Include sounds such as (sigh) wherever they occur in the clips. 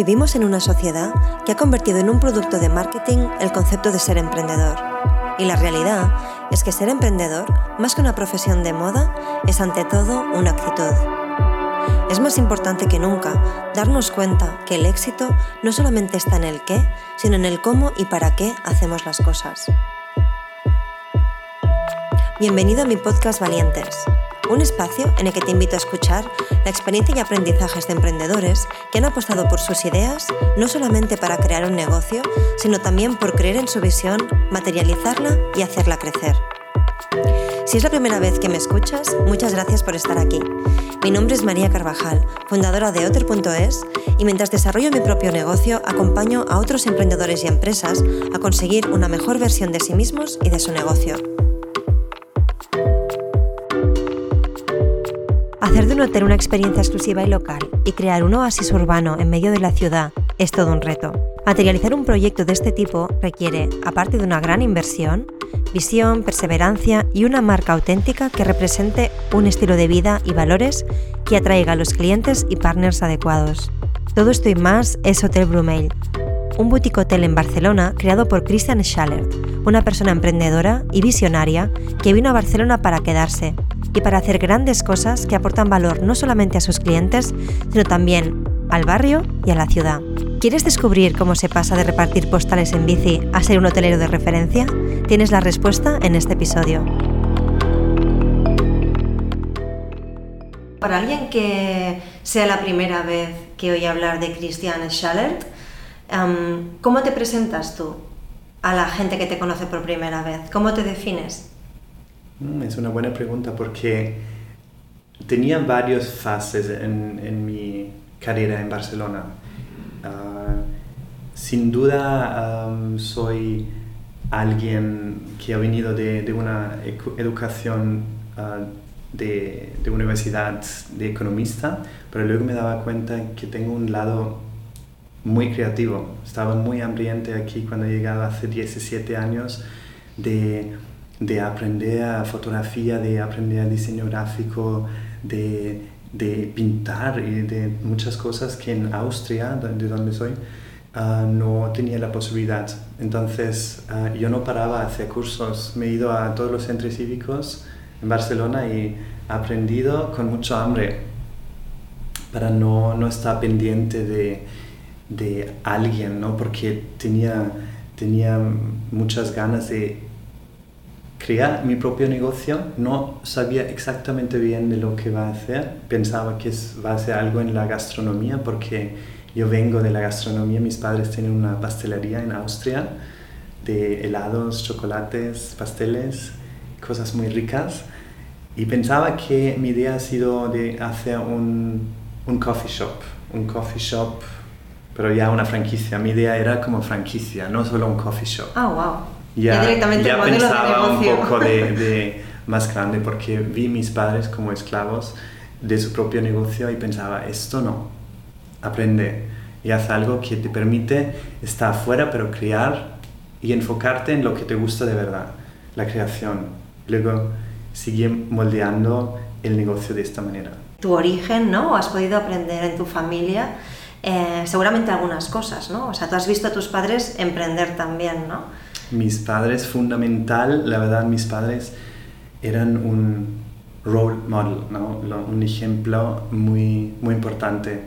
Vivimos en una sociedad que ha convertido en un producto de marketing el concepto de ser emprendedor. Y la realidad es que ser emprendedor, más que una profesión de moda, es ante todo una actitud. Es más importante que nunca darnos cuenta que el éxito no solamente está en el qué, sino en el cómo y para qué hacemos las cosas. Bienvenido a mi podcast Valientes, un espacio en el que te invito a escuchar la experiencia y aprendizajes de emprendedores que han apostado por sus ideas no solamente para crear un negocio, sino también por creer en su visión, materializarla y hacerla crecer. Si es la primera vez que me escuchas, muchas gracias por estar aquí. Mi nombre es María Carvajal, fundadora de Otter.es, y mientras desarrollo mi propio negocio, acompaño a otros emprendedores y empresas a conseguir una mejor versión de sí mismos y de su negocio. Hacer de un hotel una experiencia exclusiva y local y crear un oasis urbano en medio de la ciudad es todo un reto. Materializar un proyecto de este tipo requiere, aparte de una gran inversión, visión, perseverancia y una marca auténtica que represente un estilo de vida y valores que atraiga a los clientes y partners adecuados. Todo esto y más es Hotel Brumail, un boutique hotel en Barcelona creado por Christian Schallert, una persona emprendedora y visionaria que vino a Barcelona para quedarse y para hacer grandes cosas que aportan valor no solamente a sus clientes, sino también al barrio y a la ciudad. ¿Quieres descubrir cómo se pasa de repartir postales en bici a ser un hotelero de referencia? Tienes la respuesta en este episodio. Para alguien que sea la primera vez que oye hablar de Christian Schallert, em, ¿cómo te presentas tú a la gente que te conoce por primera vez? ¿Cómo te defines? Mm, es una buena pregunta porque tenía varias fases en, mi carrera en Barcelona. Ah, sin duda soy alguien que ha venido de, una educación ah, de, de, universidad de economista, pero luego me daba cuenta que tengo un lado muy creativo. Estaba muy hambriente aquí cuando llegaba hace 17 años de de aprender fotografía, de aprender diseño gráfico, de, de pintar y de muchas cosas que en Austria, de donde soy, ah, no tenía la posibilidad. Entonces ah, yo no paraba a hacer cursos, me he ido a todos los centros cívicos en Barcelona y he aprendido con mucho hambre para no, no estar pendiente de, de alguien, ¿no? porque tenía, tenía muchas ganas de crear mi propio negocio, no sabía exactamente bien de lo que va a hacer, pensaba que va a ser algo en la gastronomía porque yo vengo de la gastronomía, mis padres tienen una pastelería en Austria de helados, chocolates, pasteles, cosas muy ricas y pensaba que mi idea ha sido de hacer un, un coffee shop, un coffee shop pero ya una franquicia. Mi idea era como franquicia, no solo un coffee shop. Ah, wow ya, ya pensaba un poco (laughs) de, más grande porque vi mis padres como esclavos de su propio negocio y pensaba, esto no, aprende y haz algo que te permite estar afuera pero crear y enfocarte en lo que te gusta de verdad, la creación. Luego sigue moldeando el negocio de esta manera. Tu origen, ¿no? Has podido aprender en tu familia eh, seguramente algunas cosas, ¿no? O sea, tú has visto a tus padres emprender también, ¿no? Mis padres, fundamental, la verdad, mis padres eran un role model, ¿no? un ejemplo muy, muy importante.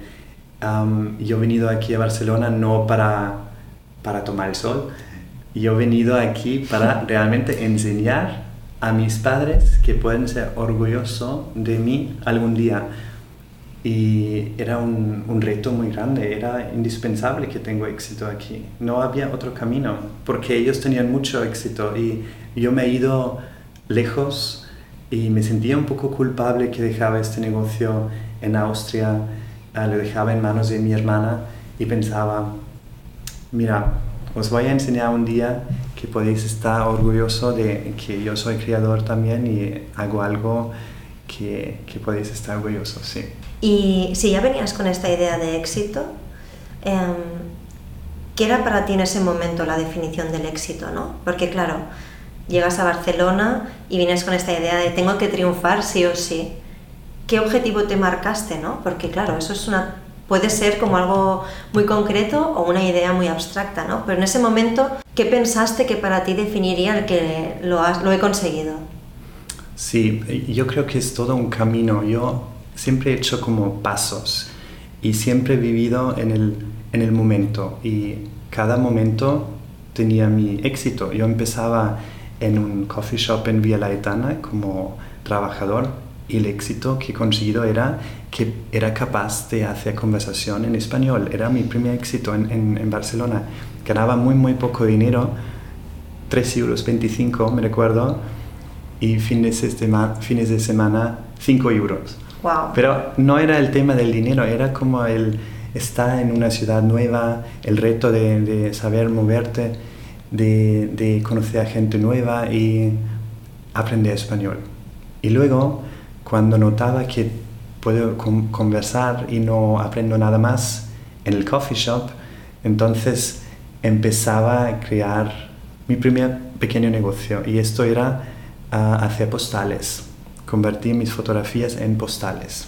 yo he venido aquí a Barcelona no para, para tomar el sol, yo he venido aquí para (laughs) realmente enseñar a mis padres que pueden ser orgullosos de mí algún día y era un, un, reto muy grande, era indispensable que tengo éxito aquí. No había otro camino, porque ellos tenían mucho éxito y yo me he ido lejos y me sentía un poco culpable que dejaba este negocio en Austria, uh, lo dejaba en manos de mi hermana y pensaba, mira, os voy a enseñar un día que podéis estar orgulloso de que yo soy creador también y hago algo que, que podéis estar orgullosos, sí. Y si ya venías con esta idea de éxito, em, ¿qué era para ti en ese momento la definición del éxito? ¿no? Porque claro, llegas a Barcelona y vienes con esta idea de tengo que triunfar sí o sí. ¿Qué objetivo te marcaste? ¿no? Porque claro, eso es una puede ser como algo muy concreto o una idea muy abstracta, ¿no? Pero en ese momento, ¿qué pensaste que para ti definiría el que lo, has, lo he conseguido? Sí, yo creo que es todo un camino. Yo siempre he hecho como pasos y siempre he vivido en el, en el momento y cada momento tenía mi éxito. Yo empezaba en un coffee shop en Vía Laetana como trabajador y el éxito que he conseguido era que era capaz de hacer conversación en español. Era mi primer éxito en, en, Barcelona. Ganaba muy, muy poco dinero, 3 euros 25, me recuerdo, y fines de, fines de semana 5 euros. Wow. Pero no era el tema del dinero, era como el estar en una ciudad nueva, el reto de, de saber moverte, de, de conocer a gente nueva y aprender español. Y luego cuando notaba que puedo conversar y no aprendo nada más en el coffee shop, entonces empezaba a crear mi primer pequeño negocio y esto era uh, hacer postales. Convertí mis fotografías en postales.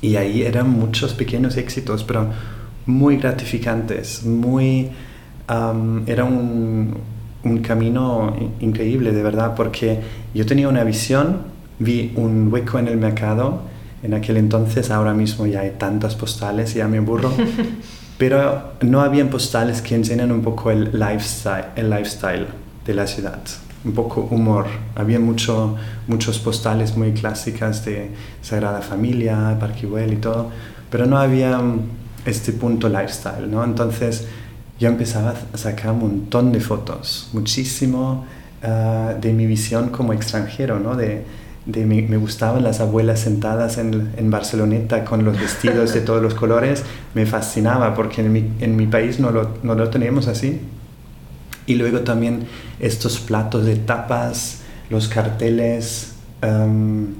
Y ahí eran muchos pequeños éxitos, pero muy gratificantes, muy... era un, un camino increíble, de verdad, porque yo tenía una visión vi un hueco en el mercado. En aquel entonces, ahora mismo ya hay tantas postales, ya me aburro. (laughs) Pero no habían postales que enseñan un poco el lifestyle, el lifestyle de la ciudad, un poco humor. Había mucho, muchos postales muy clásicas de Sagrada Familia, Parque Güell y todo, pero no había mm, este punto lifestyle, ¿no? Entonces yo empezaba a sacar un montón de fotos, muchísimo ah, de mi visión como extranjero, ¿no? De, me, gustaban las abuelas sentadas en, en, Barceloneta con los vestidos de todos los colores, me fascinaba porque en mi, en mi país no lo, no lo tenemos así. Y luego también estos platos de tapas, los carteles, em,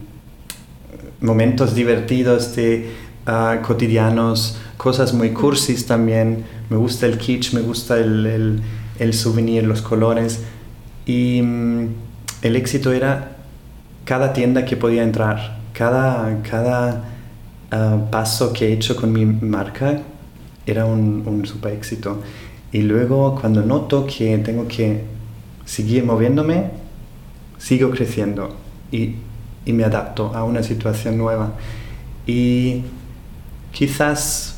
momentos divertidos de uh, cotidianos, cosas muy cursis también. Me gusta el kitsch, me gusta el, el, el souvenir, los colores. Y um, el éxito era cada tienda que podía entrar, cada, cada ah, paso que he hecho con mi marca era un, un super éxito. Y luego cuando noto que tengo que seguir moviéndome, sigo creciendo y, y me adapto a una situación nueva. Y quizás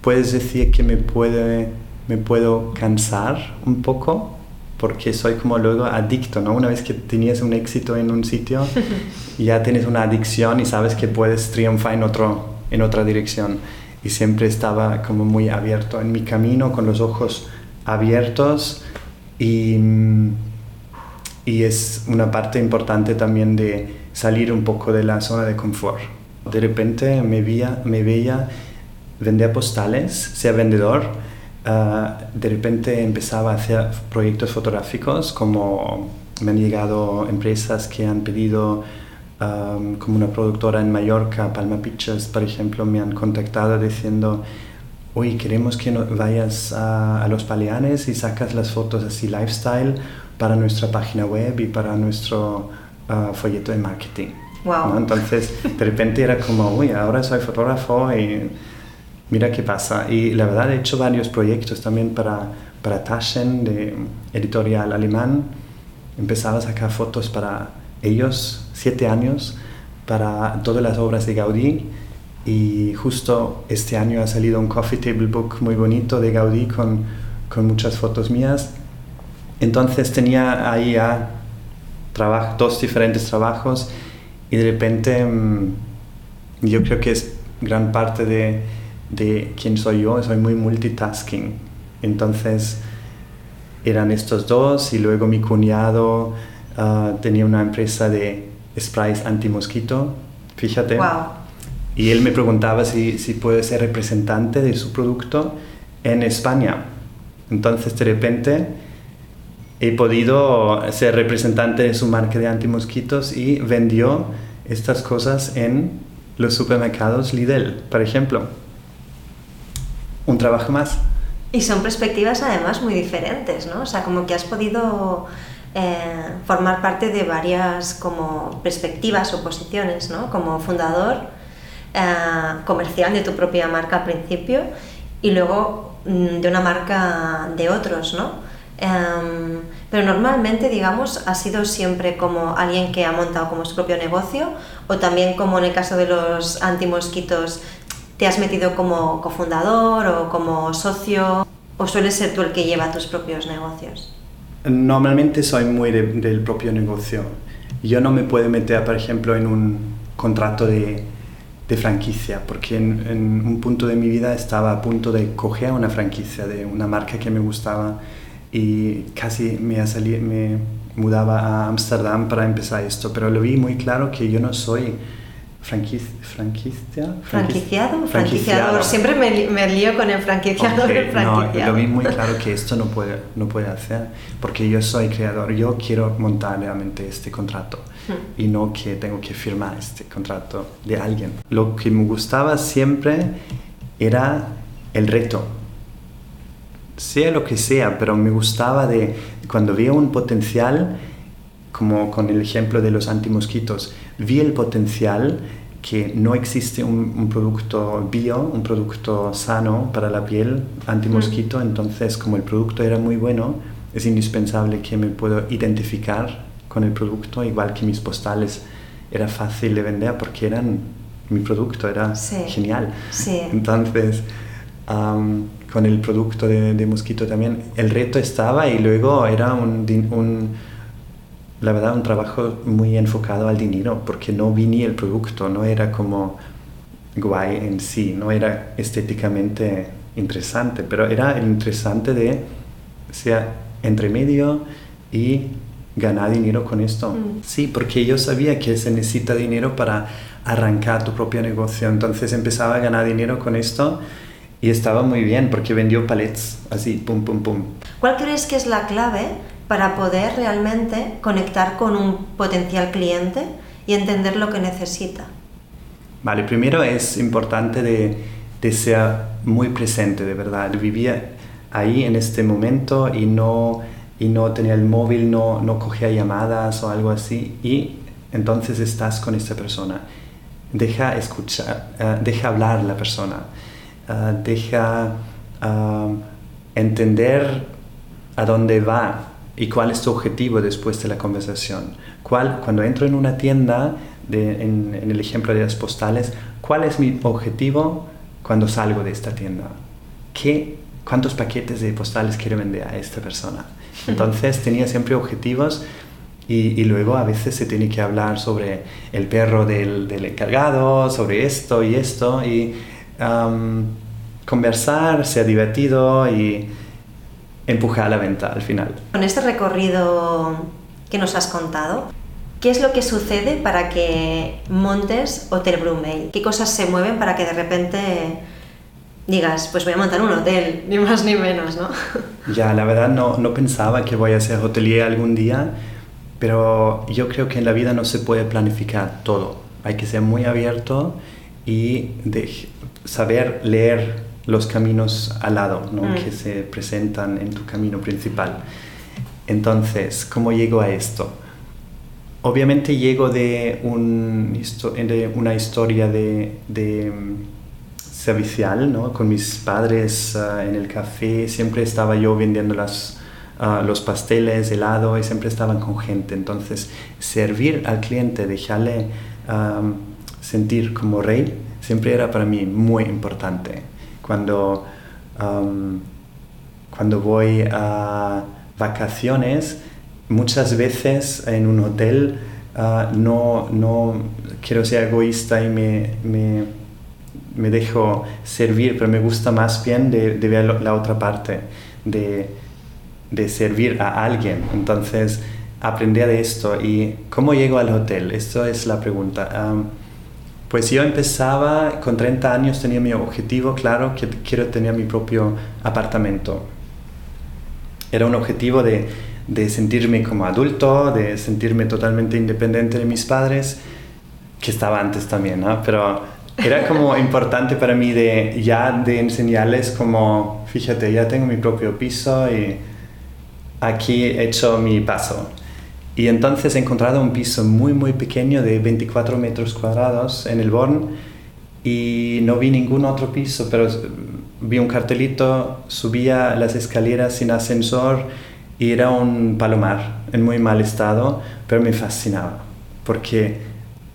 puedes decir que me, puede, me puedo cansar un poco porque soy como luego adicto, ¿no? Una vez que tenías un éxito en un sitio, (laughs) ya tienes una adicción y sabes que puedes triunfar en, otro, en otra dirección. Y siempre estaba como muy abierto en mi camino, con los ojos abiertos y, y es una parte importante también de salir un poco de la zona de confort. De repente me veía, me veía vender postales, ser vendedor, Ah, de repente empezaba a hacer proyectos fotográficos, como me han llegado empresas que han pedido, como una productora en Mallorca, Palma Pictures, por ejemplo, me han contactado diciendo, oye, queremos que vayas a, los Paleanes y sacas las fotos así lifestyle para nuestra página web y para nuestro uh, folleto de marketing. Wow. Entonces, de repente era como, uy, ahora soy fotógrafo y mira qué pasa. Y la verdad he hecho varios proyectos también para, para Taschen, de editorial alemán. Empezaba a sacar fotos para ellos, siete años, para todas las obras de Gaudí. Y justo este año ha salido un coffee table book muy bonito de Gaudí con, con muchas fotos mías. Entonces tenía ahí ya dos diferentes trabajos y de repente mm, yo creo que es gran parte de, de quién soy yo, soy muy multitasking. Entonces eran estos dos y luego mi cuñado ah, tenía una empresa de sprays anti-mosquito, fíjate. Y él me preguntaba si, si puede ser representante de su producto en España. Entonces de repente he podido ser representante de su marca de antimosquitos y vendió estas cosas en los supermercados Lidl, por ejemplo un trabajo más. Y son perspectivas además muy diferentes, ¿no? O sea, como que has podido eh, formar parte de varias como perspectivas o posiciones, ¿no? Como fundador, eh, comercial de tu propia marca al principio y luego mm, de una marca de otros, ¿no? Em, pero normalmente, digamos, ha sido siempre como alguien que ha montado como su propio negocio o también como en el caso de los antimosquitos, te has metido como cofundador o como socio o sueles ser tú el que lleva tus propios negocios. Normalmente soy muy del propio negocio. Yo no me puedo meter, por ejemplo, en un contrato de, franquicia, porque en, en, un punto de mi vida estaba a punto de coger una franquicia de una marca que me gustaba y casi me, salí, me mudaba a Ámsterdam para empezar esto, pero lo vi muy claro que yo no soy franquicia, franquiciado, franquiciador. Siempre me, me, lío con el franquiciador. No, lo vi muy claro que esto no puede, no puede hacer, porque yo soy creador, yo quiero montar realmente este contrato hmm. y no que tengo que firmar este contrato de alguien. Lo que me gustaba siempre era el reto, sea lo que sea, pero me gustaba de cuando vi un potencial, como con el ejemplo de los antimosquitos, vi el potencial que no existe un, producto bio, un producto sano para la piel antimosquito, mm. entonces como el producto era muy bueno, es indispensable que me puedo identificar con el producto, igual que mis postales era fácil de vender porque eran mi producto, era genial. Entonces, con el producto de, mosquito también, el reto estaba y luego era un, un, la verdad, un trabajo muy enfocado al dinero, porque no vi ni el producto, no era como guay en sí, no era estéticamente interesante, pero era interesante de, sea, entre medio y ganar dinero con esto. Mm. Sí, porque yo sabía que se necesita dinero para arrancar tu propio negocio, entonces empezaba a ganar dinero con esto y estaba muy bien porque vendió palets así, pum, pum, pum. ¿Cuál crees que es la clave para poder realmente conectar con un potencial cliente y entender lo que necesita? Vale, primero es importante de, de ser muy presente, de verdad, vivir ahí en este momento y no, y no tener el móvil, no, no cogía llamadas o algo así y entonces estás con esta persona. Deja escuchar, uh, deja hablar la persona Ah, deja ah, entender a dónde va y cuál es tu objetivo después de la conversación. ¿Cuál, cuando entro en una tienda, en, el ejemplo de las postales, ¿cuál es mi objetivo cuando salgo de esta tienda? ¿Qué, ¿Cuántos paquetes de postales quiero vender a esta persona? Entonces tenía siempre objetivos y, luego a veces se tiene que hablar sobre el perro del, del encargado, sobre esto y esto. Y conversar, sea divertido y empujar a la venta al final. Con este recorrido que nos has contado, ¿qué es lo que sucede para que montes Hotel Brumey? ¿Qué cosas se mueven para que de repente digas, pues voy a montar un hotel, ni más ni menos, ¿no? (laughs) Ya, la verdad no, no pensaba que voy a ser hotelier algún día, pero yo creo que en la vida no se puede planificar todo. Hay que ser muy abierto y de saber leer los caminos al lado ¿no? Mm. que se presentan en tu camino principal. Entonces, ¿cómo llego a esto? Obviamente llego de, un, de una historia de, de mm, servicial, ¿no? con mis padres ah, en el café, siempre estaba yo vendiendo las, ah, los pasteles, helado y siempre estaban con gente. Entonces, servir al cliente, dejarle sentir como rey, siempre era para mí muy importante. Cuando, cuando voy a vacaciones, muchas veces en un hotel ah, no, no, quiero ser egoísta y me, me, me, dejo servir, pero me gusta más bien de, de ver la otra parte, de, de servir a alguien. Entonces, aprendí de esto. ¿Y cómo llego al hotel? Esto es la pregunta. Pues yo empezaba, con 30 años tenía mi objetivo claro, que quiero tener mi propio apartamento. Era un objetivo de, de sentirme como adulto, de sentirme totalmente independiente de mis padres, que estaba antes también, ¿no? Pero era como (laughs) importante para mí de ya de enseñarles como, fíjate, ya tengo mi propio piso y aquí he hecho mi paso. Y entonces he encontrado un piso muy, muy pequeño de 24 metros cuadrados en el Born y no vi ningún otro piso, pero vi un cartelito, subía las escaleras sin ascensor y era un palomar en muy mal estado, pero me fascinaba porque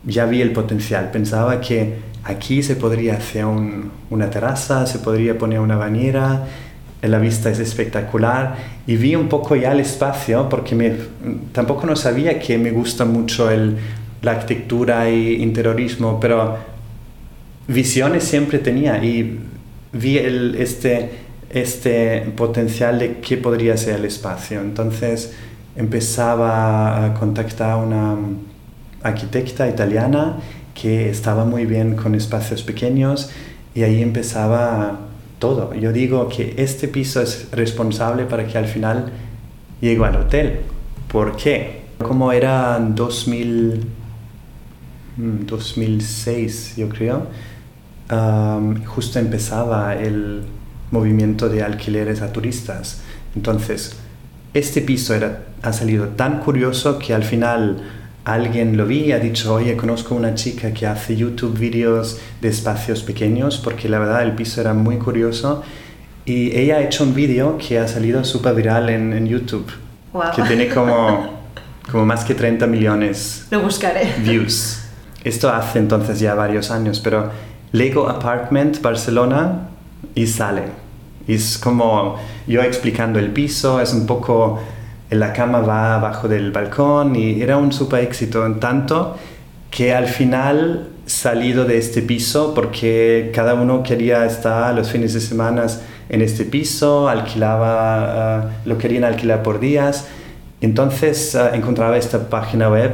ya vi el potencial. Pensaba que aquí se podría hacer una terraza, se podría poner una bañera, la vista es espectacular y vi un poco ya el espacio porque me, tampoco no sabía que me gusta mucho el, la arquitectura y interiorismo, pero visiones siempre tenía y vi el, este este potencial de qué podría ser el espacio. Entonces empezaba a contactar a una arquitecta italiana que estaba muy bien con espacios pequeños y ahí empezaba todo. Yo digo que este piso es responsable para que al final llegue al hotel. ¿Por qué? Como era 2000, 2006, mm, yo creo, justo empezaba el movimiento de alquileres a turistas. Entonces, este piso ha salido tan curioso que al final alguien lo vi y ha dicho, oye, conozco una chica que hace YouTube vídeos de espacios pequeños, porque la verdad el piso era muy curioso. Y ella ha hecho un vídeo que ha salido súper viral en, en YouTube, que tiene como, como más que 30 millones lo buscaré. views. Esto hace entonces ya varios años, pero Lego Apartment Barcelona y sale. Es como yo explicando el piso, es un poco, la cama va abajo del balcón y era un super éxito en tanto que al final salido de este piso porque cada uno quería estar los fines de semana en este piso, alquilaba, ah, lo querían alquilar por días. Entonces ah, encontraba esta página web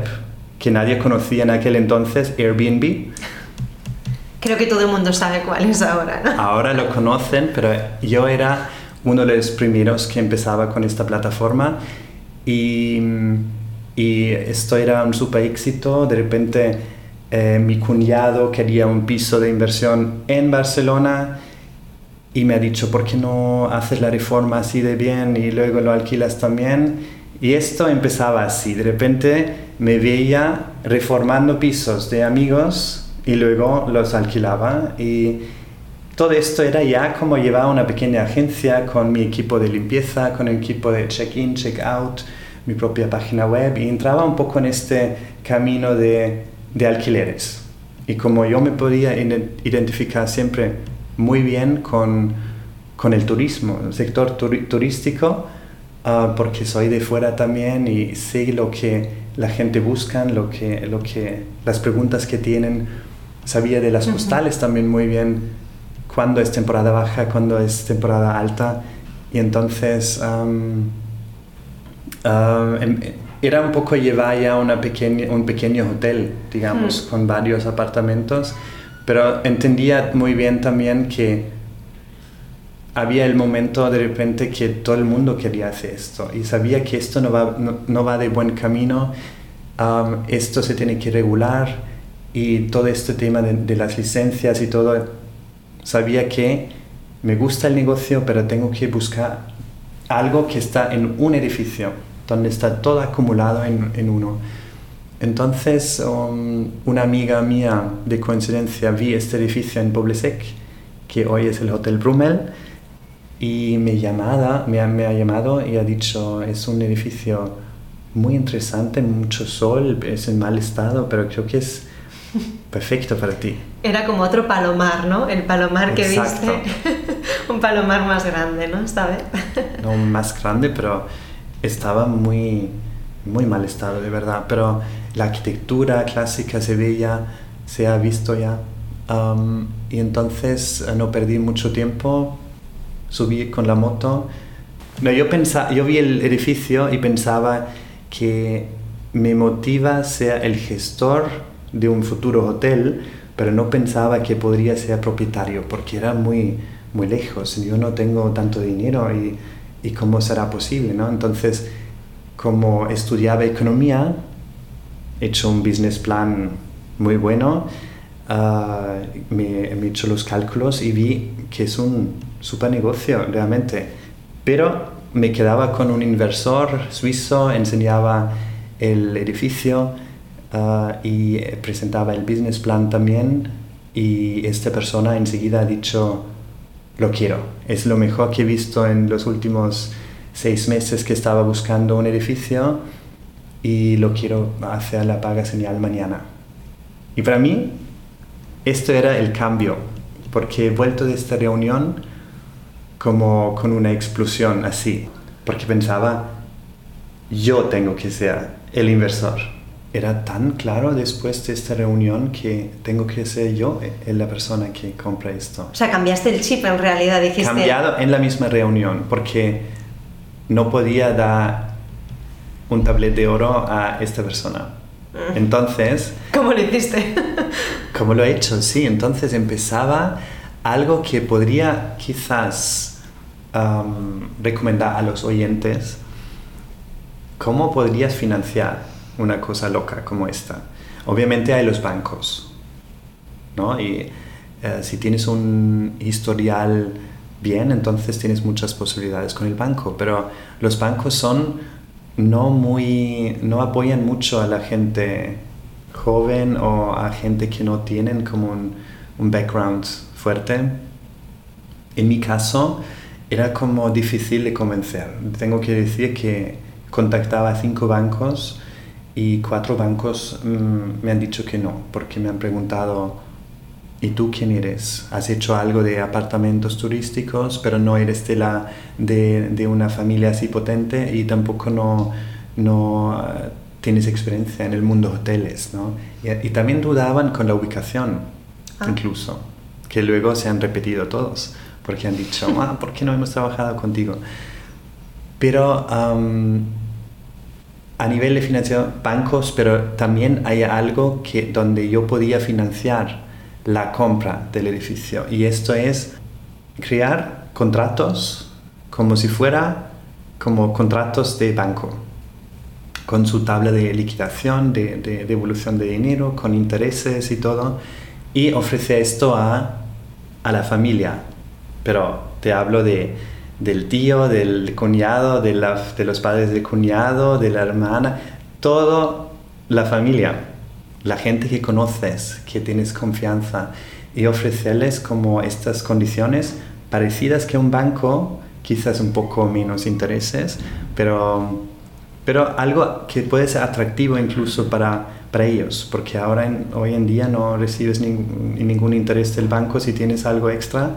que nadie conocía en aquel entonces, Airbnb, Creo que todo el mundo sabe cuál es ahora, ¿no? Ahora lo conocen, pero yo era uno de los primeros que empezaba con esta plataforma y, esto era un super éxito. De repente eh, mi cuñado quería un piso de inversión en Barcelona y me ha dicho, ¿por qué no haces la reforma así de bien y luego lo alquilas también? Y esto empezaba así, de repente me veía reformando pisos de amigos y luego los alquilaba y todo esto era ya como llevaba una pequeña agencia con mi equipo de limpieza, con el equipo de check-in, check-out, mi propia página web y entraba un poco en este camino de, de alquileres. Y como yo me podía identificar siempre muy bien con, con el turismo, el sector turístico, uh, porque soy de fuera también y sé lo que la gente busca, lo que, lo que, las preguntas que tienen sabía de las postales también muy bien cuándo es temporada baja, cuándo es temporada alta. Y entonces em, era un poco llevar ya una pequeña, un pequeño hotel, digamos, con varios apartamentos, pero entendía muy bien también que había el momento de repente que todo el mundo quería hacer esto y sabía que esto no va, no, va de buen camino, esto se tiene que regular y todo este tema de, las licencias y todo, sabía que me gusta el negocio, pero tengo que buscar algo que está en un edificio, donde está todo acumulado en, en uno. Entonces, um, una amiga mía de coincidencia vi este edificio en Poblesec, que hoy es el Hotel Brummel, y me, llamada, me, me ha llamado y ha dicho, es un edificio muy interesante, mucho sol, es en mal estado, pero creo que es perfecto para ti. Era como otro palomar, ¿no? El palomar que viste. (laughs) un palomar más grande, ¿no? Esta vez. (laughs) no más grande, pero estaba muy, muy mal estado, de verdad. Pero la arquitectura clásica se veía, se ha visto ya. Um, y entonces eh, no perdí mucho tiempo, subí con la moto. No, yo, pensaba, yo vi el edificio y pensaba que me motiva sea el gestor de un futuro hotel, pero no pensaba que podría ser propietario porque era muy, muy lejos. Yo no tengo tanto dinero y, y cómo será posible, ¿no? Entonces, como estudiaba economía, he hecho un business plan muy bueno, ah, me, me he hecho los cálculos y vi que es un super negocio realmente. Pero me quedaba con un inversor suizo, enseñaba el edificio, Ah, y presentaba el business plan también y esta persona enseguida ha dicho, lo quiero, es lo mejor que he visto en los últimos seis meses que estaba buscando un edificio y lo quiero hacer la paga señal mañana. Y para mí, esto era el cambio, porque he vuelto de esta reunión como con una explosión así, porque pensaba, yo tengo que ser el inversor. Era tan claro después de esta reunión que tengo que ser yo la persona que compra esto. O sea, cambiaste el chip en realidad, dijiste. Cambiado en la misma reunión, porque no podía dar un tablet de oro a esta persona. Mm. Entonces... ¿Cómo lo hiciste? (laughs) ¿Cómo lo he hecho? Sí, entonces empezaba algo que podría quizás recomendar a los oyentes. ¿Cómo podrías financiar una cosa loca como esta? Obviamente hay los bancos, ¿no? Y eh, si tienes un historial bien, entonces tienes muchas posibilidades con el banco, pero los bancos son no muy, no apoyan mucho a la gente joven o a gente que no tienen como un, un background fuerte. En mi caso era como difícil de convencer. Tengo que decir que contactaba a cinco bancos y cuatro bancos mm, me han dicho que no, porque me han preguntado, ¿y tú quién eres? ¿Has hecho algo de apartamentos turísticos, pero no eres de, la, de, de una familia así potente y tampoco no, no eh, tienes experiencia en el mundo hoteles? ¿no? Y, también dudaban con la ubicación, ah. incluso, que luego se han repetido todos, porque han dicho, (laughs) ah, ¿por qué no hemos trabajado contigo? Pero a nivel de financiación, bancos, pero también hay algo que, donde yo podía financiar la compra del edificio. Y esto es crear contratos como si fuera como contratos de banco, con su tabla de liquidación, de, devolución de dinero, con intereses y todo, y ofrece esto a, a la familia. Pero te hablo de, del tío, del cuñado, de, los padres del cuñado, de la hermana, toda la familia la gente que conoces, que tienes confianza y ofrecerles como estas condiciones parecidas que un banco, quizás un poco menos intereses, pero, pero algo que puede ser atractivo incluso para, para ellos, porque ahora hoy en día no recibes ningún interés del banco si tienes algo extra.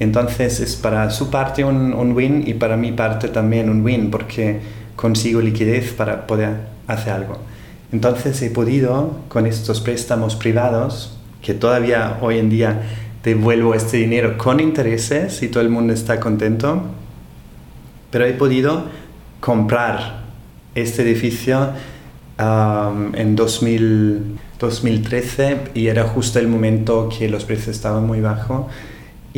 Entonces es para su parte un, win y para mi parte también un win, porque consigo liquidez para poder hacer algo. Entonces he podido, con estos préstamos privados, que todavía hoy en día devuelvo este dinero con intereses y todo el mundo está contento, pero he podido comprar este edificio um, en 2013 y era justo el momento que los precios estaban muy bajos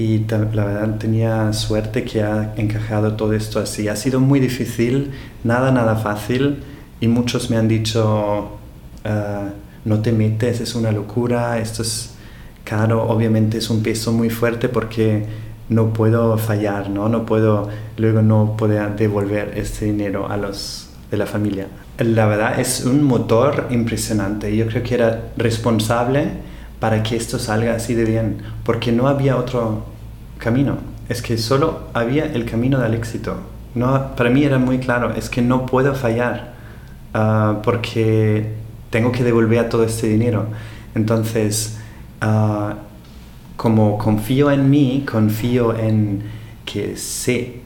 y la verdad tenía suerte que ha encajado todo esto así. Ha sido muy difícil, nada, nada fácil y muchos me han dicho, ah, no te metes, es una locura, esto es caro, obviamente es un peso muy fuerte porque no puedo fallar, ¿no? No puedo, luego no poder devolver este dinero a los de la familia. La verdad es un motor impresionante. Yo creo que era responsable para que esto salga así de bien, porque no había otro camino. Es que solo había el camino del éxito. No, para mí era muy claro, es que no puedo fallar. Ah, porque tengo que devolver todo este dinero. Entonces, ah, como confío en mí, confío en que sé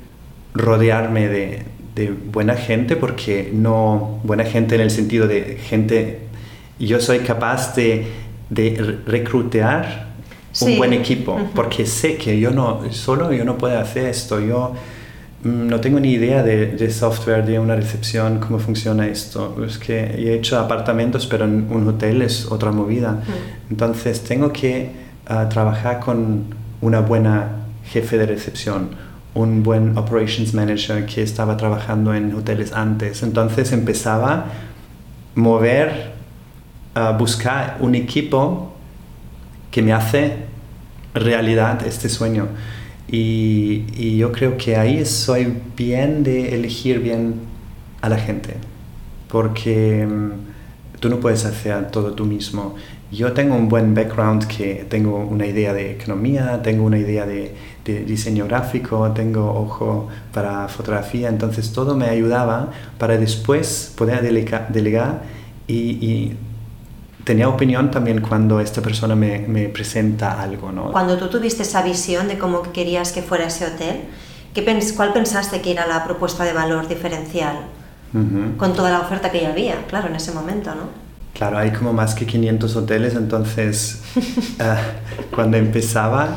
rodearme de, de, buena gente, porque no buena gente en el sentido de gente, yo soy capaz de, de reclutear un buen equipo, porque sé que yo no, solo yo no puedo hacer esto, yo Mm, no tengo ni idea de, software, de una recepción, cómo funciona esto. Es que he hecho apartamentos, pero en un hotel es otra movida. Entonces tengo que ah, trabajar con una buena jefe de recepción, un buen operations manager que estaba trabajando en hoteles antes. Entonces empezaba a mover, buscar un equipo que me hace realidad este sueño. Y, yo creo que ahí soy bien de elegir bien a la gente, porque mm, tú no puedes hacer todo tú mismo. yo tengo un buen background que tengo una idea de economía, tengo una idea de, diseño gráfico, tengo ojo para fotografía, entonces todo me ayudaba para después poder delegar y, tenía opinión también cuando esta persona me, me, presenta algo. ¿no? Cuando tú tuviste esa visión de cómo querías que fuera ese hotel, ¿qué ¿cuál pensaste que era la propuesta de valor diferencial? Con toda la oferta que ya había, claro, en ese momento, ¿no? Claro, hay como más que 500 hoteles, entonces ah, (laughs) cuando empezaba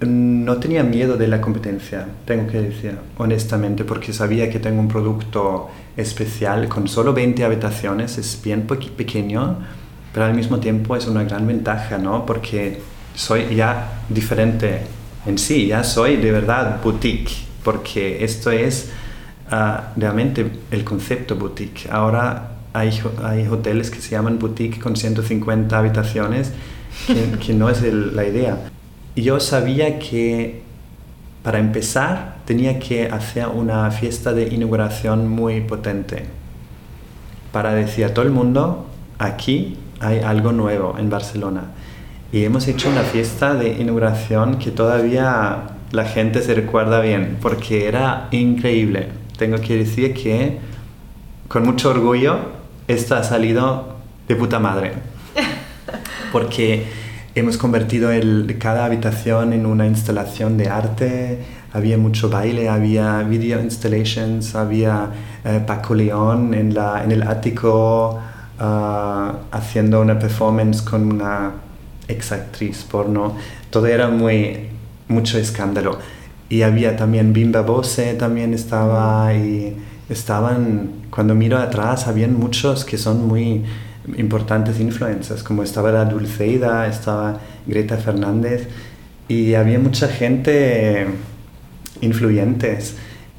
no tenía miedo de la competencia, tengo que decir, honestamente, porque sabía que tengo un producto especial con solo 20 habitaciones, es bien pequeño, pero al mismo tiempo es una gran ventaja, ¿no? Porque soy ya diferente en sí, ya soy de verdad boutique, porque esto es ah, realmente el concepto boutique. Ahora hay, hay hoteles que se llaman boutique con 150 habitaciones, (laughs) que, no es la idea. Yo sabía que para empezar tenía que hacer una fiesta de inauguración muy potente para decir a todo el mundo, aquí hay algo nuevo en Barcelona. Y hemos hecho una fiesta de inauguración que todavía la gente se recuerda bien, porque era increíble. Tengo que decir que con mucho orgullo esto ha salido de puta madre. (laughs) Porque hemos convertido el, cada habitación en una instalación de arte, había mucho baile, había video installations, había eh, Paco León en, la, en el ático ah, haciendo una performance con una ex actriz porno. Todo era muy, mucho escándalo. Y había también Bimba Bose, también estaba y estaban, cuando miro atrás, habían muchos que son muy importantes influencers, como estaba la Dulceida, estaba Greta Fernández, y había mucha gente influyentes.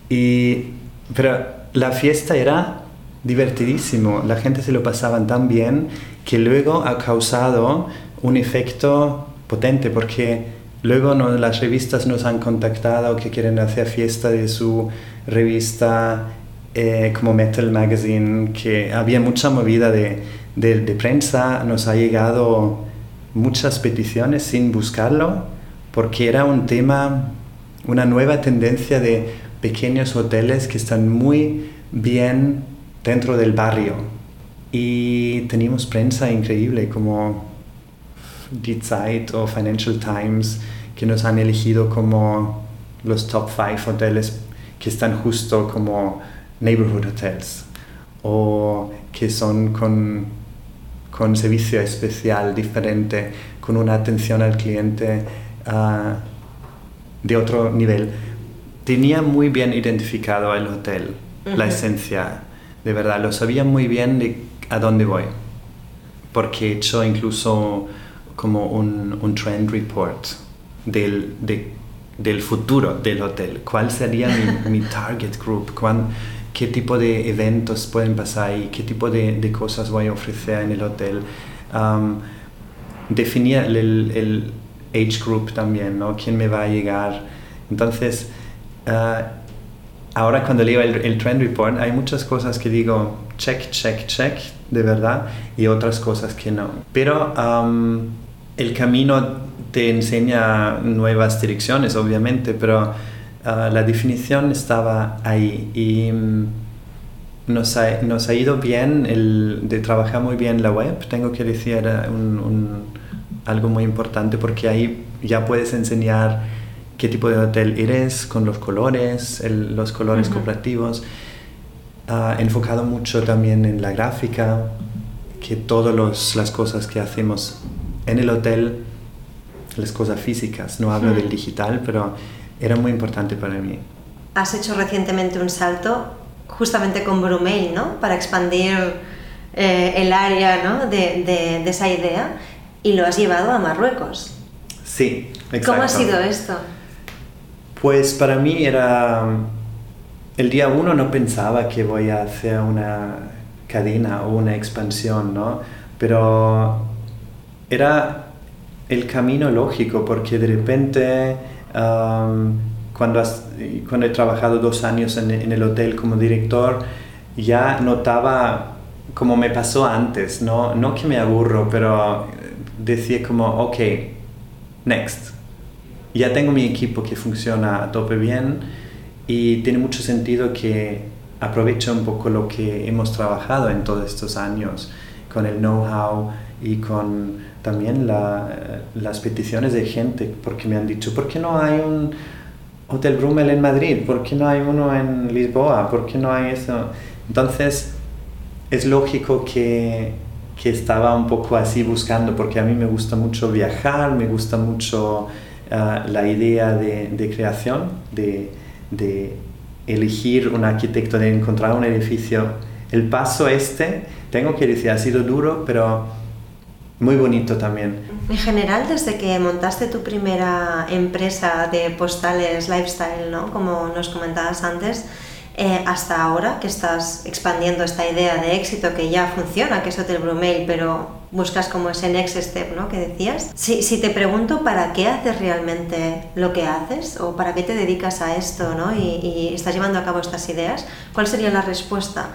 Y, pero la fiesta era divertidísimo, la gente se lo pasaba tan bien que luego ha causado un efecto potente porque luego las revistas nos han contactado que quieren hacer fiesta de su revista eh, como Metal Magazine, que había mucha movida de, de, prensa, nos ha llegado muchas peticiones sin buscarlo, porque era un tema, una nueva tendencia de pequeños hoteles que están muy bien dentro del barrio. Y teníamos prensa increíble como Die Zeit o Financial Times que nos han elegido como los top 5 hoteles que están justo como neighborhood hotels o que son con, con servicio especial diferente, con una atención al cliente ah, de otro nivel. Tenía muy bien identificado el hotel, la esencia, de verdad, lo sabía muy bien de a dónde voy, porque he hecho incluso como un, un trend report del, del futuro del hotel, cuál sería mi, (laughs) mi target group, qué tipo de eventos pueden pasar y qué tipo de, de cosas voy a ofrecer en el hotel. Um, definía el, el, age group también, ¿no? ¿Quién me va a llegar? Entonces, uh, ahora cuando leo el, el, Trend Report hay muchas cosas que digo check, check, check, de verdad, y otras cosas que no. Pero um, el camino te enseña nuevas direcciones, obviamente, pero Ah, la definición estaba ahí y mm, nos, ha, nos, ha, ido bien el, de trabajar muy bien la web, tengo que decir un, algo muy importante porque ahí ya puedes enseñar qué tipo de hotel eres con los colores, los colores cooperativos. Uh, enfocado mucho también en la gráfica, que todas las cosas que hacemos en el hotel, las cosas físicas, no hablo del digital, pero era muy importante para mí. Has hecho recientemente un salto justamente con Brumell, ¿no? Para expandir eh, el área ¿no? de, de, esa idea y lo has llevado a Marruecos. Sí, exacto. ¿Cómo ha sido esto? Pues para mí era... El día uno no pensaba que voy a hacer una cadena o una expansión, ¿no? Pero era el camino lógico porque de repente cuando, cuando he trabajado dos años en, el hotel como director, ya notaba como me pasó antes, no, no que me aburro, pero decir como, ok, next. Ya tengo mi equipo que funciona a tope bien y tiene mucho sentido que aproveche un poco lo que hemos trabajado en todos estos años con el know-how y con también las peticiones de gente, porque me han dicho, ¿por qué no hay un Hotel Brummel en Madrid? ¿Por qué no hay uno en Lisboa? ¿Por qué no hay eso? Entonces, es lógico que, que estaba un poco así buscando, porque a mí me gusta mucho viajar, me gusta mucho ah, la idea de, de creación, de, de elegir un arquitecto, de encontrar un edificio. El paso este, tengo que decir, ha sido duro, pero muy bonito también. En general, desde que montaste tu primera empresa de postales lifestyle, ¿no? como nos comentabas antes, eh, hasta ahora que estás expandiendo esta idea de éxito que ya funciona, que es Hotel Brumail, pero buscas como ese next step ¿no? que decías. Si, si, te pregunto para qué haces realmente lo que haces o para qué te dedicas a esto ¿no? y, y estás llevando a cabo estas ideas, ¿cuál sería la respuesta?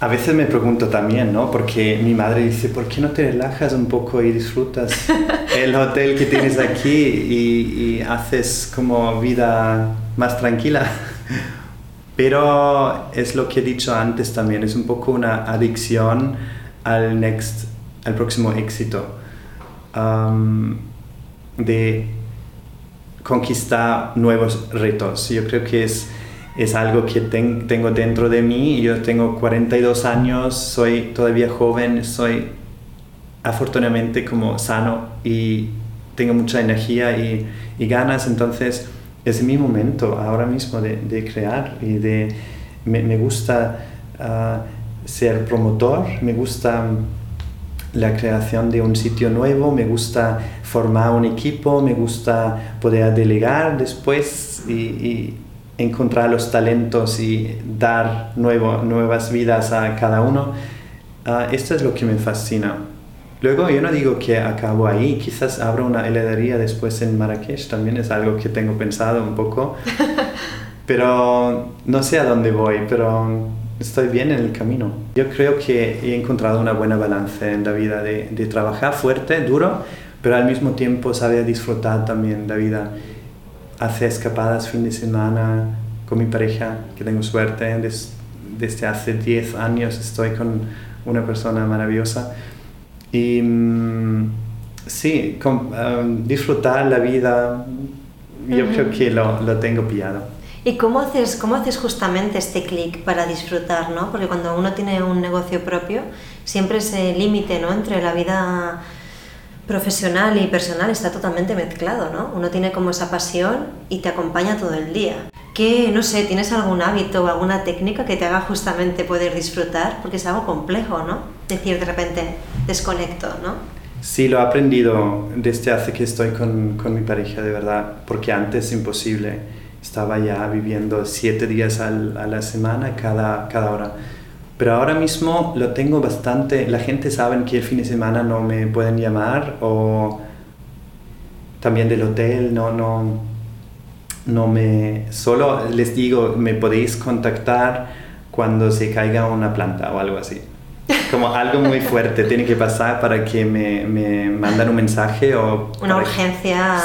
A veces me pregunto también, ¿no? Porque mi madre dice, ¿por qué no te relajas un poco y disfrutas (laughs) el hotel que tienes aquí y, y haces como vida más tranquila? (laughs) Pero es lo que he dicho antes también, es un poco una adicción al next, al próximo éxito, de conquistar nuevos retos. Yo creo que es es algo que tengo dentro de mí. Yo tengo 42 años, soy todavía joven, soy afortunadamente como sano y tengo mucha energía y, ganas, entonces es mi momento ahora mismo de, crear y de... Me, gusta ah, ser promotor, me gusta la creación de un sitio nuevo, me gusta formar un equipo, me gusta poder delegar después y encontrar los talentos y dar nuevo, nuevas vidas a cada uno, uh, esto es lo que me fascina. Luego yo no digo que acabo ahí, quizás abro una heladería después en Marrakech, también es algo que tengo pensado un poco, (laughs) pero no sé a dónde voy, pero estoy bien en el camino. Yo creo que he encontrado una buena balance en la vida de, de trabajar fuerte, duro, pero al mismo tiempo saber disfrutar también la vida hacer escapadas fin de semana con mi pareja, que tengo suerte, desde hace 10 años estoy con una persona maravillosa. Y mm, sí, um, disfrutar la vida, yo creo que lo, lo, tengo pillado. ¿Y cómo haces, cómo haces justamente este clic para disfrutar? ¿no? Porque cuando uno tiene un negocio propio, siempre ese límite ¿no? entre la vida profesional y personal está totalmente mezclado, ¿no? Uno tiene como esa pasión y te acompaña todo el día. ¿Qué, no sé, tienes algún hábito o alguna técnica que te haga justamente poder disfrutar? Porque es algo complejo, ¿no? Decir de repente, desconecto, ¿no? Sí, lo he aprendido desde hace que estoy con, con mi pareja, de verdad, porque antes imposible. Estaba ya viviendo siete días al, a la semana, cada, cada hora pero ahora mismo lo tengo bastante, la gente sabe que el fin de semana no me pueden llamar o también del hotel, no, no, no me, solo les digo, me podéis contactar cuando se caiga una planta o algo así. Como algo muy fuerte (laughs) tiene que pasar para que me, me mandan un mensaje o... Una urgencia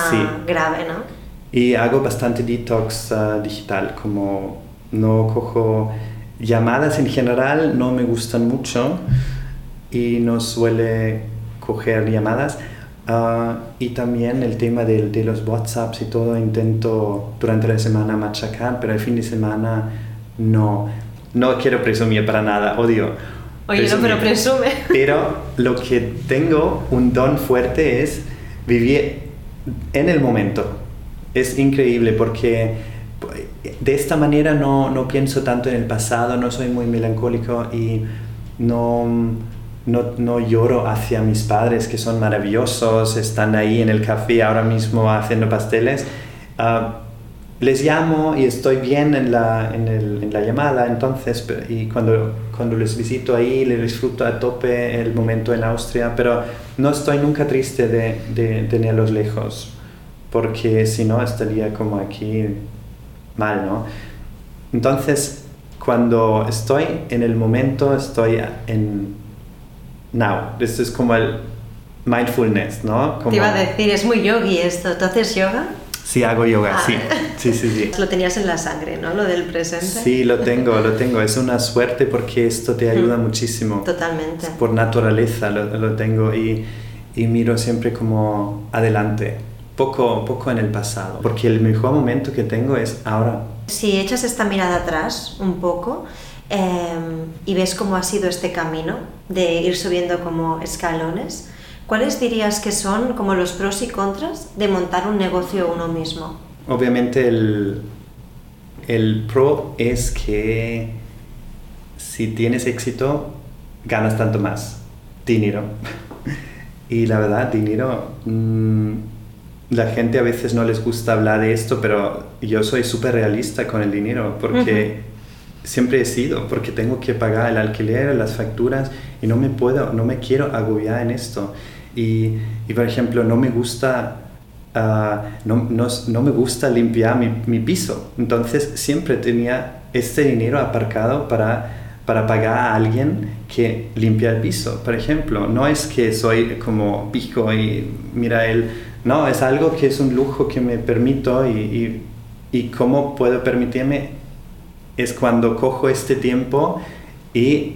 grave, ¿no? Y hago bastante detox ah, digital, como no cojo llamadas en general no me gustan mucho y no suele coger llamadas. Ah, y también el tema de, de, los WhatsApps y todo, intento durante la semana machacar, pero el fin de semana no. No quiero presumir para nada, odio. Oye, no, pero presume. (laughs) Pero lo que tengo, un don fuerte, es vivir en el momento. Es increíble porque de esta manera no, no, pienso tanto en el pasado, no soy muy melancólico y no, no, no, lloro hacia mis padres que son maravillosos, están ahí en el café ahora mismo haciendo pasteles. Ah, les llamo y estoy bien en la, en, el, en la llamada, entonces, y cuando, cuando les visito ahí, les disfruto a tope el momento en Austria, pero no estoy nunca triste de, de tenerlos lejos, porque si no estaría como aquí mal, ¿no? Entonces, cuando estoy en el momento, estoy en now. Esto es como el mindfulness, ¿no? Te iba a decir, es muy yogi esto. ¿Tú haces yoga? Sí, hago yoga, Ah. sí. Sí, sí, sí. (laughs) Lo tenías en la sangre, ¿no? Lo del presente. Sí, lo tengo, lo tengo. Es una suerte porque esto te ayuda Mm. muchísimo. Totalmente. Por naturaleza lo, lo tengo y, y miro siempre como adelante, poco, poco en el pasado. Porque el mejor momento que tengo es ahora. Si echas esta mirada atrás un poco eh, y ves cómo ha sido este camino de ir subiendo como escalones, ¿cuáles dirías que son como los pros y contras de montar un negocio uno mismo? Obviamente el, el pro es que si tienes éxito, ganas tanto más dinero. (laughs) y la verdad, dinero, mm, la gente a veces no les gusta hablar de esto, pero yo soy súper realista con el dinero porque siempre he sido, porque tengo que pagar el alquiler, las facturas y no me puedo, no me quiero agobiar en esto. Y, y por ejemplo, no me gusta ah, no, no, no me gusta limpiar mi, mi piso. Entonces siempre tenía este dinero aparcado para, para pagar a alguien que limpia el piso, por ejemplo. No es que soy como pico y mira él, no, es algo que es un lujo que me permito y, y, cómo puedo permitirme es cuando cojo este tiempo y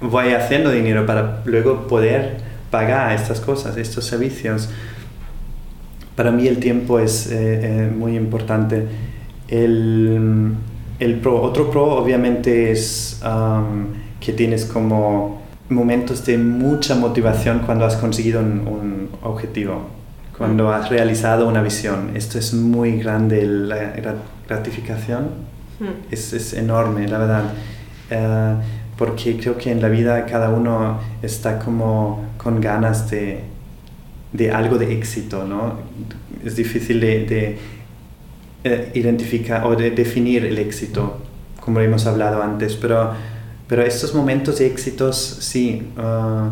voy haciendo dinero para luego poder pagar estas cosas, estos servicios. Para mí el tiempo es eh, eh, muy importante. El, el otro pro obviamente es que tienes como momentos de mucha motivación cuando has conseguido un objetivo, cuando has realizado una visión. Esto es muy grande, la gratificación Mm. es, es enorme, la verdad. Eh, porque creo que en la vida cada uno está como con ganas de, de algo de éxito, ¿no? Es difícil de, de eh, identificar o de definir el éxito, como hemos hablado antes, pero, pero estos momentos de éxitos sí uh,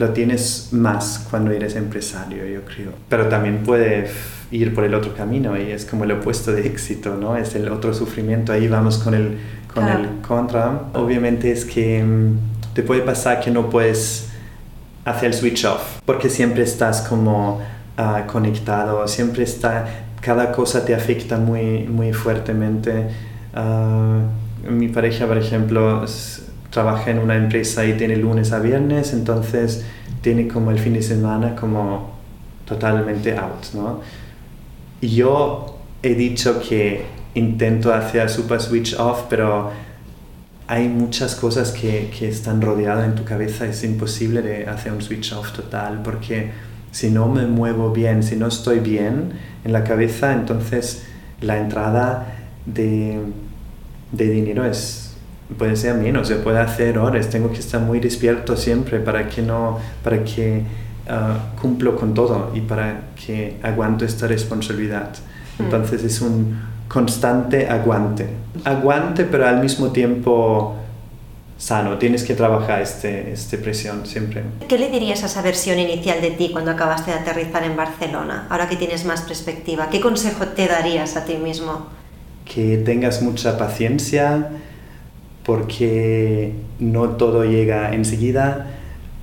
lo tienes más cuando eres empresario, yo creo. Pero también puede ir por el otro camino y es como el opuesto de éxito, ¿no? Es el otro sufrimiento, ahí vamos con el, con Claro. el contra. Obviamente es que mm, te puede pasar que no puedes hacer el switch off, porque siempre estás como ah, conectado, siempre está, cada cosa te afecta muy, muy fuertemente. Ah, mi pareja, por ejemplo, trabaja en una empresa y tiene lunes a viernes, entonces tiene como el fin de semana como totalmente out, ¿no? Yo he dicho que intento hacer super switch off, pero hay muchas cosas que, que están rodeadas en tu cabeza, es imposible de hacer un switch off total, porque si no me muevo bien, si no estoy bien en la cabeza, entonces la entrada de, de dinero es, puede ser menos, se puede hacer horas, tengo que estar muy despierto siempre para que no, para que ah, cumplo con todo y para que aguanto esta responsabilidad. Mm. Entonces es un constante aguante. Aguante, pero al mismo tiempo sano. Tienes que trabajar este, este presión siempre. ¿Qué le dirías a esa versión inicial de ti cuando acabaste de aterrizar en Barcelona, ahora que tienes más perspectiva? ¿Qué consejo te darías a ti mismo? Que tengas mucha paciencia porque no todo llega enseguida.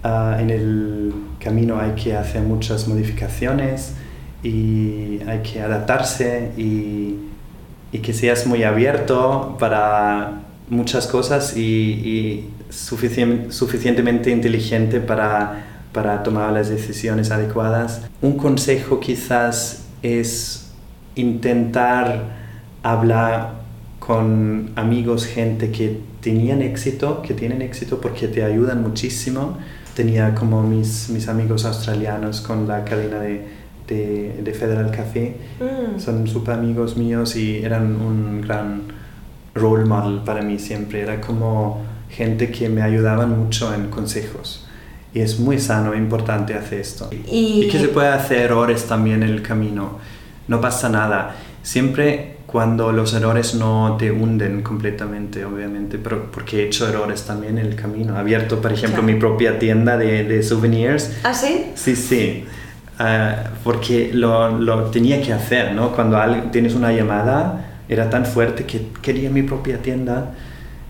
Ah, en el camino hay que hacer muchas modificaciones y hay que adaptarse y, y que seas muy abierto para muchas cosas y, y suficien- suficientemente inteligente para, para tomar las decisiones adecuadas. Un consejo quizás es intentar hablar con amigos, gente que tenían éxito, que tienen éxito porque te ayudan muchísimo. Tenía como mis, mis amigos australianos con la cadena de, de, de Federal Café. Mm. Son súper amigos míos y eran un gran role model para mí siempre. Era como gente que me ayudaban mucho en consejos. Y es muy sano e importante hacer esto. Y- y que se puede hacer errores también en el camino. No pasa nada. Siempre cuando los errores no te hunden completamente, obviamente, pero porque he hecho errores también en el camino. He abierto, por ejemplo, Claro. mi propia tienda de, de souvenirs ¿Ah, sí? Sí, sí, Ah, porque lo, lo tenía que hacer, ¿no? Cuando tienes una llamada, era tan fuerte que quería mi propia tienda,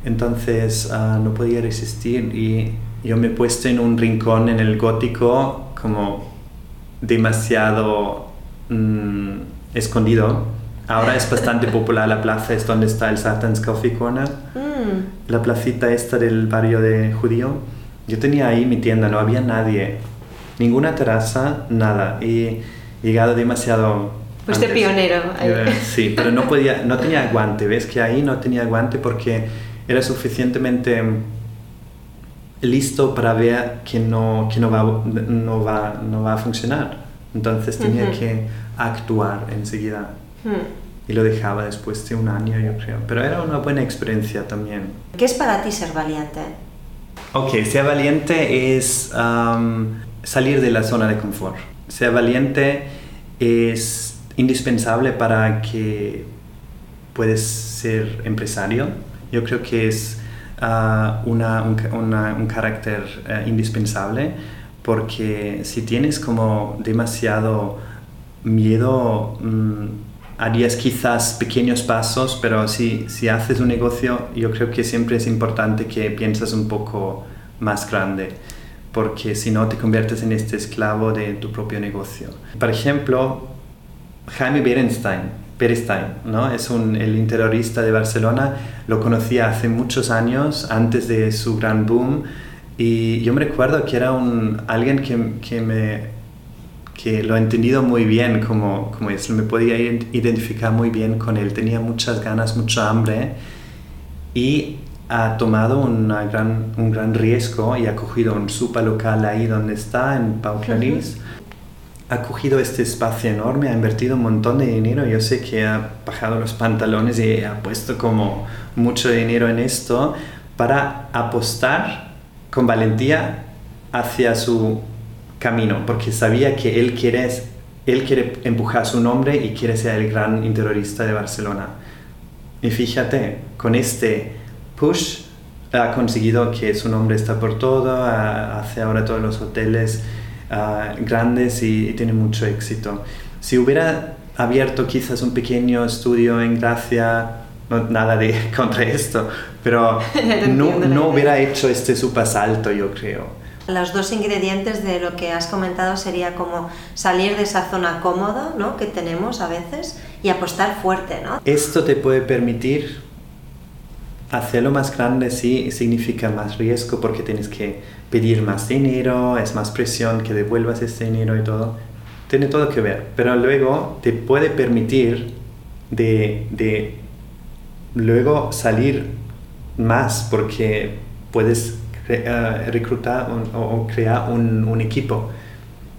entonces ah, no podía resistir y yo me he puesto en un rincón en el gótico como demasiado mm, escondido. Ahora es bastante popular la plaza, es donde está el Satan's Coffee Corner, Mm, la placita esta del barrio de judío. Yo tenía ahí mi tienda, no había nadie, ninguna terraza, nada. Y llegado demasiado... Fuiste antes. pionero ahí. Eh, Sí, pero no podía, no tenía guante, ves que ahí no tenía guante porque era suficientemente listo para ver que no, que no, va, no, va, no va a funcionar. Entonces tenía Ujú. que actuar enseguida. Y lo dejaba después de un año, yo creo. Pero era una buena experiencia también. ¿Qué es para ti ser valiente? Ok, ser valiente es am, salir de la zona de confort. Ser valiente es indispensable para que puedes ser empresario. Yo creo que es ah, una- un, una- un carácter eh, indispensable porque si tienes como demasiado miedo, mm, harías quizás pequeños pasos, pero si, si haces un negocio, yo creo que siempre es importante que pienses un poco más grande, porque si no te conviertes en este esclavo de tu propio negocio. Por ejemplo, Jaime Berenstein, Berenstein, ¿no? es un, el interiorista de Barcelona, lo conocía hace muchos años, antes de su gran boom, y yo me recuerdo que era un, alguien que, que me que lo he entendido muy bien como, como es, me podía ident- identificar muy bien con él, tenía muchas ganas, mucha hambre y ha tomado una gran, un gran riesgo y ha cogido un super local ahí donde está, en Pau Clarís. Ha cogido este espacio enorme, ha invertido un montón de dinero. Yo sé que ha bajado los pantalones y ha puesto como mucho dinero en esto para apostar con valentía hacia su camino, porque sabía que él quiere, él quiere empujar su nombre y quiere ser el gran interiorista de Barcelona. Y fíjate, con este push ha conseguido que su nombre está por todo, ha- hace ahora todos los hoteles ah, grandes y, y tiene mucho éxito. Si hubiera abierto quizás un pequeño estudio en Gracia, no, nada de (laughs) contra esto, pero (laughs) no, no hubiera hecho este super salto, yo creo. Los dos ingredientes de lo que has comentado sería como salir de esa zona cómoda ¿no? que tenemos a veces y apostar fuerte, ¿no? Esto te puede permitir hacerlo más grande, sí, significa más riesgo porque tienes que pedir más dinero, es más presión que devuelvas ese dinero y todo. Tiene todo que ver, pero luego te puede permitir de, de luego salir más porque puedes cre- eh, o, crear un, un equipo.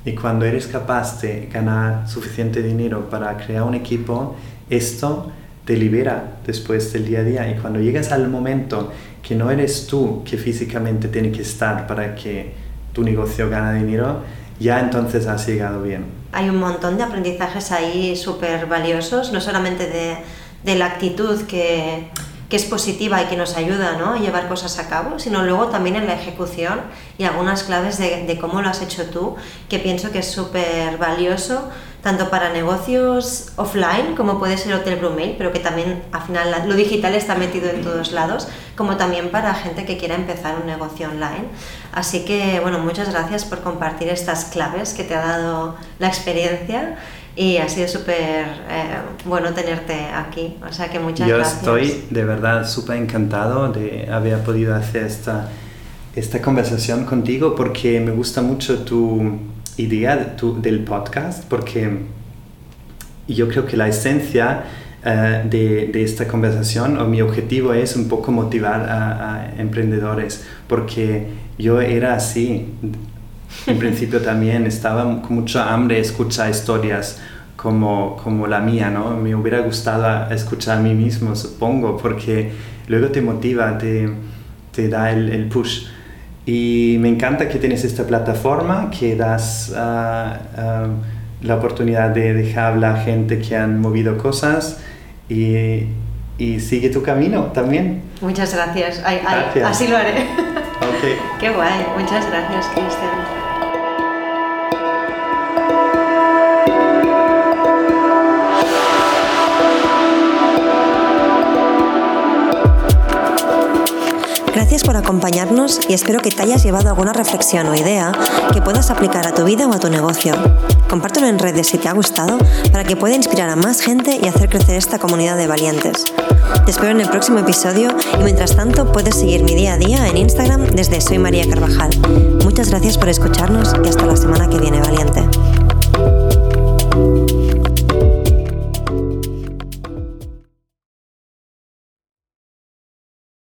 Y cuando eres capaz de ganar suficiente dinero para crear un equipo, esto te libera después del día a día. Y cuando llegas al momento que no eres tú que físicamente tiene que estar para que tu negocio gane dinero, ya entonces has llegado bien. Hay un montón de aprendizajes ahí súper valiosos, no solamente de, de la actitud que, que es positiva y que nos ayuda ¿no? a llevar cosas a cabo, sino luego también en la ejecución y algunas claves de, cómo lo has hecho tú, que pienso que es súper valioso tanto para negocios offline, como puede ser Hotel Brumel, pero que también al final lo digital está metido en todos lados, como también para gente que quiera empezar un negocio online. Así que, bueno, muchas gracias por compartir estas claves que te ha dado la experiencia y ha sido súper eh, bueno tenerte aquí. O sea que muchas Yo gracias. estoy de verdad súper encantado de haber podido hacer esta, esta conversación contigo porque me gusta mucho tu idea de tu- del podcast porque yo creo que la esencia eh, de, de esta conversación o mi objetivo es un poco motivar a, a emprendedores porque yo era así en principio también estaba con mucha hambre escuchar historias como, como la mía, ¿no? Me hubiera gustado escuchar a mí mismo, supongo, porque luego te motiva, te, te da el, el push. Y me encanta que tienes esta plataforma, que das ah, ah, la oportunidad de dejar hablar a gente que han movido cosas y, y sigue tu camino también. Muchas gracias. Ay, ay, Gracias. así lo haré. Ok. (laughs) Qué guay. Muchas gracias, Cristian. Gracias por acompañarnos y espero que te hayas llevado alguna reflexión o idea que puedas aplicar a tu vida o a tu negocio. Compártelo en redes si te ha gustado para que pueda inspirar a más gente y hacer crecer esta comunidad de valientes. Te espero en el próximo episodio y mientras tanto puedes seguir mi día a día en Instagram desde Soy María Carvajal. Muchas gracias por escucharnos y hasta la semana que viene.